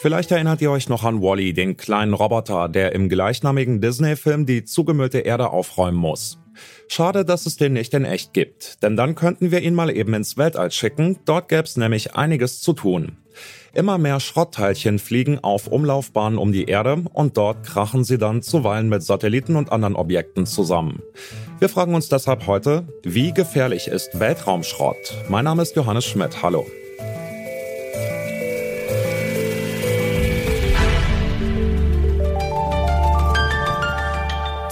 Vielleicht erinnert ihr euch noch an Wally, den kleinen Roboter, der im gleichnamigen Disney-Film die zugemüllte Erde aufräumen muss. Schade, dass es den nicht in echt gibt, denn dann könnten wir ihn mal eben ins Weltall schicken, dort gäb's nämlich einiges zu tun. Immer mehr Schrottteilchen fliegen auf Umlaufbahnen um die Erde und dort krachen sie dann zuweilen mit Satelliten und anderen Objekten zusammen. Wir fragen uns deshalb heute, wie gefährlich ist Weltraumschrott? Mein Name ist Johannes Schmidt. Hallo.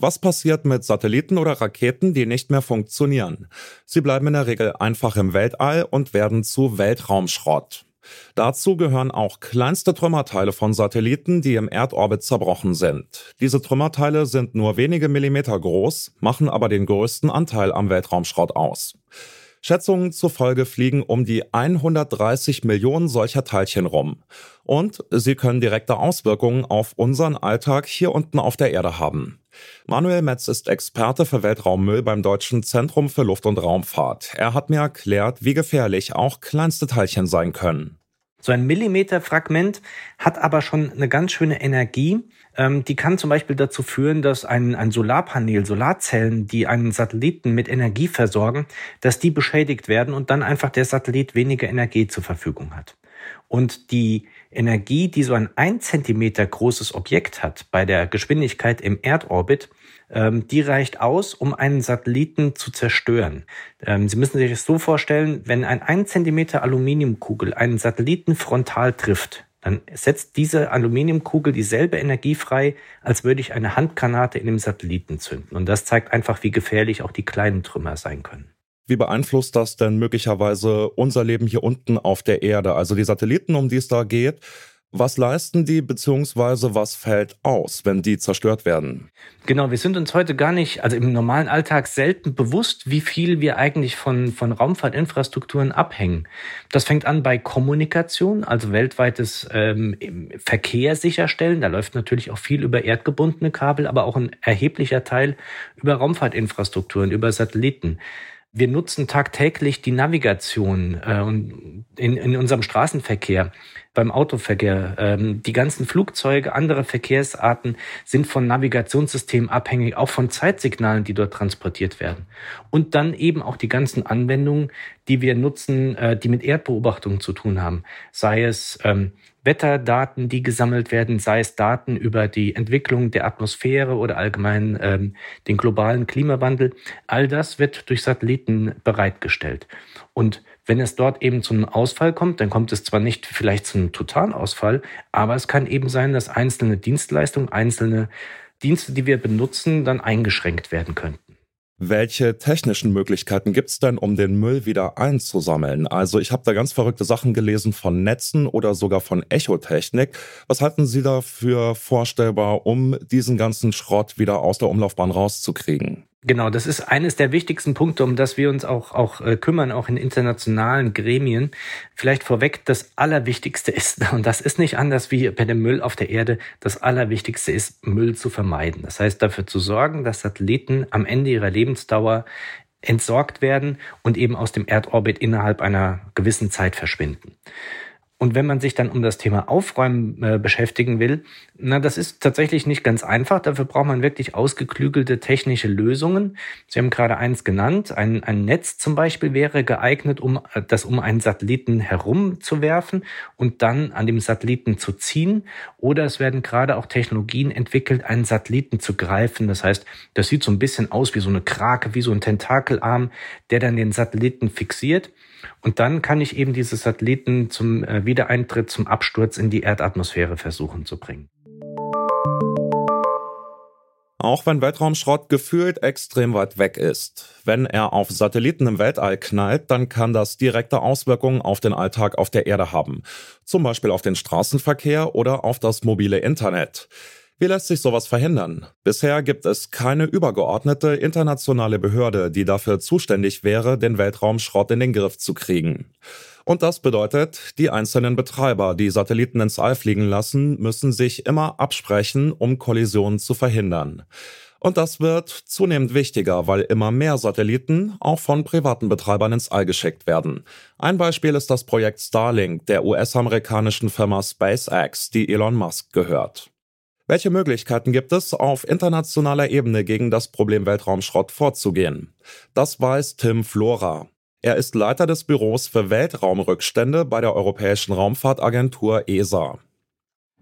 Was passiert mit Satelliten oder Raketen, die nicht mehr funktionieren? Sie bleiben in der Regel einfach im Weltall und werden zu Weltraumschrott. Dazu gehören auch kleinste Trümmerteile von Satelliten, die im Erdorbit zerbrochen sind. Diese Trümmerteile sind nur wenige Millimeter groß, machen aber den größten Anteil am Weltraumschrott aus. Schätzungen zufolge fliegen um die 130 Millionen solcher Teilchen rum. Und sie können direkte Auswirkungen auf unseren Alltag hier unten auf der Erde haben. Manuel Metz ist Experte für Weltraummüll beim Deutschen Zentrum für Luft- und Raumfahrt. Er hat mir erklärt, wie gefährlich auch kleinste Teilchen sein können. So ein Millimeterfragment hat aber schon eine ganz schöne Energie. Ähm, die kann zum Beispiel dazu führen, dass ein, ein Solarpanel, Solarzellen, die einen Satelliten mit Energie versorgen, dass die beschädigt werden und dann einfach der Satellit weniger Energie zur Verfügung hat. Und die Energie, die so ein ein Zentimeter großes Objekt hat bei der Geschwindigkeit im Erdorbit, ähm, die reicht aus, um einen Satelliten zu zerstören. Ähm, Sie müssen sich das so vorstellen, wenn ein ein Zentimeter Aluminiumkugel einen Satelliten frontal trifft, dann setzt diese Aluminiumkugel dieselbe Energie frei, als würde ich eine Handgranate in dem Satelliten zünden. Und das zeigt einfach, wie gefährlich auch die kleinen Trümmer sein können. Wie beeinflusst das denn möglicherweise unser Leben hier unten auf der Erde? Also die Satelliten, um die es da geht, was leisten die beziehungsweise was fällt aus, wenn die zerstört werden? Genau, wir sind uns heute gar nicht, also im normalen Alltag selten bewusst, wie viel wir eigentlich von, von Raumfahrtinfrastrukturen abhängen. Das fängt an bei Kommunikation, also weltweites ähm, Verkehr sicherstellen. Da läuft natürlich auch viel über erdgebundene Kabel, aber auch ein erheblicher Teil über Raumfahrtinfrastrukturen, über Satelliten. Wir nutzen tagtäglich die Navigation äh, in, in unserem Straßenverkehr, beim Autoverkehr. Ähm, die ganzen Flugzeuge, andere Verkehrsarten sind von Navigationssystemen abhängig, auch von Zeitsignalen, die dort transportiert werden. Und dann eben auch die ganzen Anwendungen, die wir nutzen, äh, die mit Erdbeobachtung zu tun haben. Sei es ähm, Wetterdaten, die gesammelt werden, sei es Daten über die Entwicklung der Atmosphäre oder allgemein ähm, den globalen Klimawandel. All das wird durch Satelliten bereitgestellt. Und wenn es dort eben zu einem Ausfall kommt, dann kommt es zwar nicht vielleicht zu einem Totalausfall, aber es kann eben sein, dass einzelne Dienstleistungen, einzelne Dienste, die wir benutzen, dann eingeschränkt werden könnten. Welche technischen Möglichkeiten gibt's denn, um den Müll wieder einzusammeln? Also ich habe da ganz verrückte Sachen gelesen von Netzen oder sogar von Echotechnik. Was halten Sie da für vorstellbar, um diesen ganzen Schrott wieder aus der Umlaufbahn rauszukriegen? Genau, das ist eines der wichtigsten Punkte, um das wir uns auch, auch äh, kümmern, auch in internationalen Gremien. Vielleicht vorweg, das Allerwichtigste ist, und das ist nicht anders wie bei dem Müll auf der Erde, das Allerwichtigste ist, Müll zu vermeiden. Das heißt, dafür zu sorgen, dass Satelliten am Ende ihrer Lebensdauer entsorgt werden und eben aus dem Erdorbit innerhalb einer gewissen Zeit verschwinden. Und wenn man sich dann um das Thema Aufräumen äh, beschäftigen will, na, das ist tatsächlich nicht ganz einfach. Dafür braucht man wirklich ausgeklügelte technische Lösungen. Sie haben gerade eins genannt. Ein, ein Netz zum Beispiel wäre geeignet, um äh, das um einen Satelliten herumzuwerfen und dann an dem Satelliten zu ziehen. Oder es werden gerade auch Technologien entwickelt, einen Satelliten zu greifen. Das heißt, das sieht so ein bisschen aus wie so eine Krake, wie so ein Tentakelarm, der dann den Satelliten fixiert. Und dann kann ich eben diese Satelliten zum äh, Wiedereintritt, zum Absturz in die Erdatmosphäre versuchen zu bringen. Auch wenn Weltraumschrott gefühlt extrem weit weg ist. Wenn er auf Satelliten im Weltall knallt, dann kann das direkte Auswirkungen auf den Alltag auf der Erde haben. Zum Beispiel auf den Straßenverkehr oder auf das mobile Internet. Wie lässt sich sowas verhindern? Bisher gibt es keine übergeordnete internationale Behörde, die dafür zuständig wäre, den Weltraumschrott in den Griff zu kriegen. Und das bedeutet, die einzelnen Betreiber, die Satelliten ins All fliegen lassen, müssen sich immer absprechen, um Kollisionen zu verhindern. Und das wird zunehmend wichtiger, weil immer mehr Satelliten auch von privaten Betreibern ins All geschickt werden. Ein Beispiel ist das Projekt Starlink der US-amerikanischen Firma SpaceX, die Elon Musk gehört. Welche Möglichkeiten gibt es, auf internationaler Ebene gegen das Problem Weltraumschrott vorzugehen? Das weiß Tim Flora. Er ist Leiter des Büros für Weltraumrückstände bei der Europäischen Raumfahrtagentur ESA.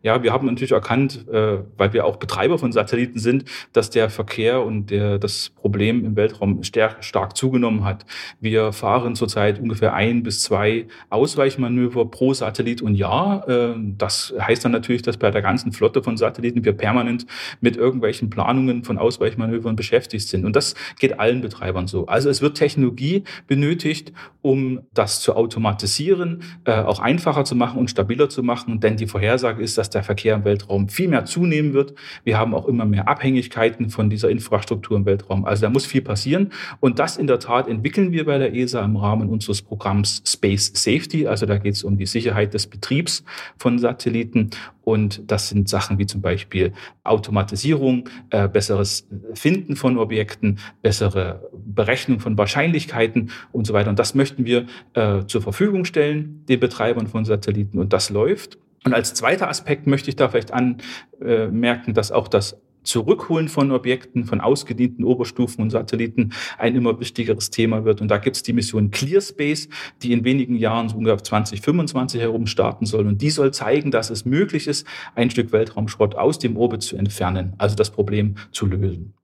Ja, wir haben natürlich erkannt, äh, weil wir auch Betreiber von Satelliten sind, dass der Verkehr und der, das Problem im Weltraum stark, stark zugenommen hat. Wir fahren zurzeit ungefähr ein bis zwei Ausweichmanöver pro Satellit und Jahr. Äh, das heißt dann natürlich, dass bei der ganzen Flotte von Satelliten wir permanent mit irgendwelchen Planungen von Ausweichmanövern beschäftigt sind. Und das geht allen Betreibern so. Also es wird Technologie benötigt, um das zu automatisieren, äh, auch einfacher zu machen und stabiler zu machen. Denn die Vorhersage ist, dass der Verkehr im Weltraum viel mehr zunehmen wird. Wir haben auch immer mehr Abhängigkeiten von dieser Infrastruktur im Weltraum. Also da muss viel passieren. Und das in der Tat entwickeln wir bei der ESA im Rahmen unseres Programms Space Safety. Also da geht es um die Sicherheit des Betriebs von Satelliten. Und das sind Sachen wie zum Beispiel Automatisierung, äh, besseres Finden von Objekten, bessere Berechnung von Wahrscheinlichkeiten und so weiter. Und das möchten wir äh, zur Verfügung stellen, den Betreibern von Satelliten. Und das läuft. Und als zweiter Aspekt möchte ich da vielleicht anmerken, dass auch das Zurückholen von Objekten, von ausgedienten Oberstufen und Satelliten ein immer wichtigeres Thema wird. Und da gibt es die Mission ClearSpace, die in wenigen Jahren, so ungefähr 2025 herum starten soll. Und die soll zeigen, dass es möglich ist, ein Stück Weltraumschrott aus dem Orbit zu entfernen, also das Problem zu lösen.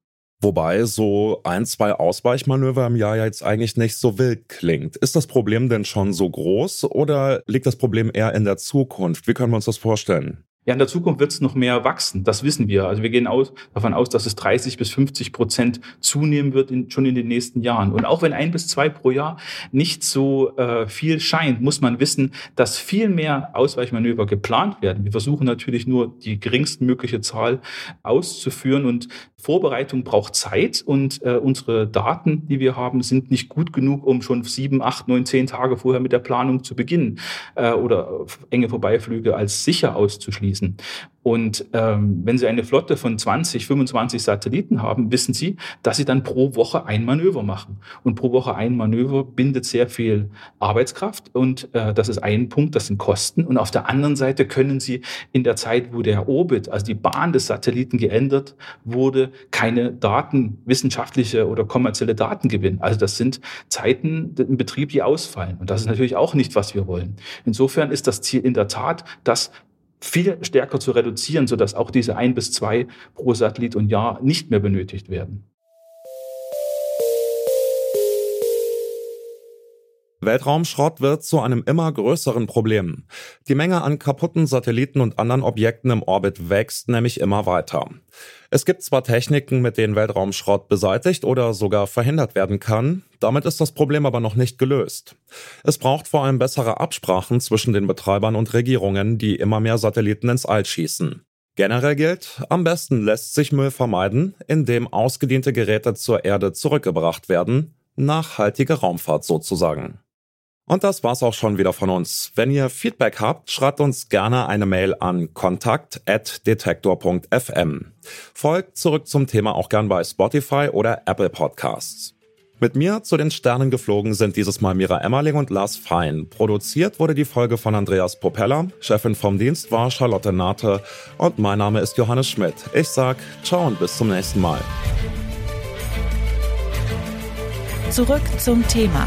Wobei so ein, zwei Ausweichmanöver im Jahr jetzt eigentlich nicht so wild klingt. Ist das Problem denn schon so groß oder liegt das Problem eher in der Zukunft? Wie können wir uns das vorstellen? Ja, in der Zukunft wird es noch mehr wachsen. Das wissen wir. Also wir gehen aus, davon aus, dass es 30 bis 50 Prozent zunehmen wird in, schon in den nächsten Jahren. Und auch wenn ein bis zwei pro Jahr nicht so äh, viel scheint, muss man wissen, dass viel mehr Ausweichmanöver geplant werden. Wir versuchen natürlich nur die geringstmögliche Zahl auszuführen und Vorbereitung braucht Zeit und äh, unsere Daten, die wir haben, sind nicht gut genug, um schon sieben, acht, neun, zehn Tage vorher mit der Planung zu beginnen äh, oder enge Vorbeiflüge als sicher auszuschließen. Und ähm, wenn Sie eine Flotte von 20, 25 Satelliten haben, wissen Sie, dass Sie dann pro Woche ein Manöver machen. Und pro Woche ein Manöver bindet sehr viel Arbeitskraft. Und äh, das ist ein Punkt, das sind Kosten. Und auf der anderen Seite können Sie in der Zeit, wo der Orbit, also die Bahn des Satelliten geändert wurde, keine Daten, wissenschaftliche oder kommerzielle Daten gewinnen. Also das sind Zeiten im Betrieb, die ausfallen. Und das ist natürlich auch nicht, was wir wollen. Insofern ist das Ziel in der Tat, dass viel stärker zu reduzieren, sodass auch diese ein bis zwei pro Satellit und Jahr nicht mehr benötigt werden. Weltraumschrott wird zu einem immer größeren Problem. Die Menge an kaputten Satelliten und anderen Objekten im Orbit wächst nämlich immer weiter. Es gibt zwar Techniken, mit denen Weltraumschrott beseitigt oder sogar verhindert werden kann, damit ist das Problem aber noch nicht gelöst. Es braucht vor allem bessere Absprachen zwischen den Betreibern und Regierungen, die immer mehr Satelliten ins All schießen. Generell gilt, am besten lässt sich Müll vermeiden, indem ausgediente Geräte zur Erde zurückgebracht werden, nachhaltige Raumfahrt sozusagen. Und das war's auch schon wieder von uns. Wenn ihr Feedback habt, schreibt uns gerne eine Mail an kontakt.detektor.fm. Folgt zurück zum Thema auch gern bei Spotify oder Apple Podcasts. Mit mir zu den Sternen geflogen sind dieses Mal Mira Emmerling und Lars Fein. Produziert wurde die Folge von Andreas Propeller. Chefin vom Dienst war Charlotte Nate. Und mein Name ist Johannes Schmidt. Ich sag ciao und bis zum nächsten Mal. Zurück zum Thema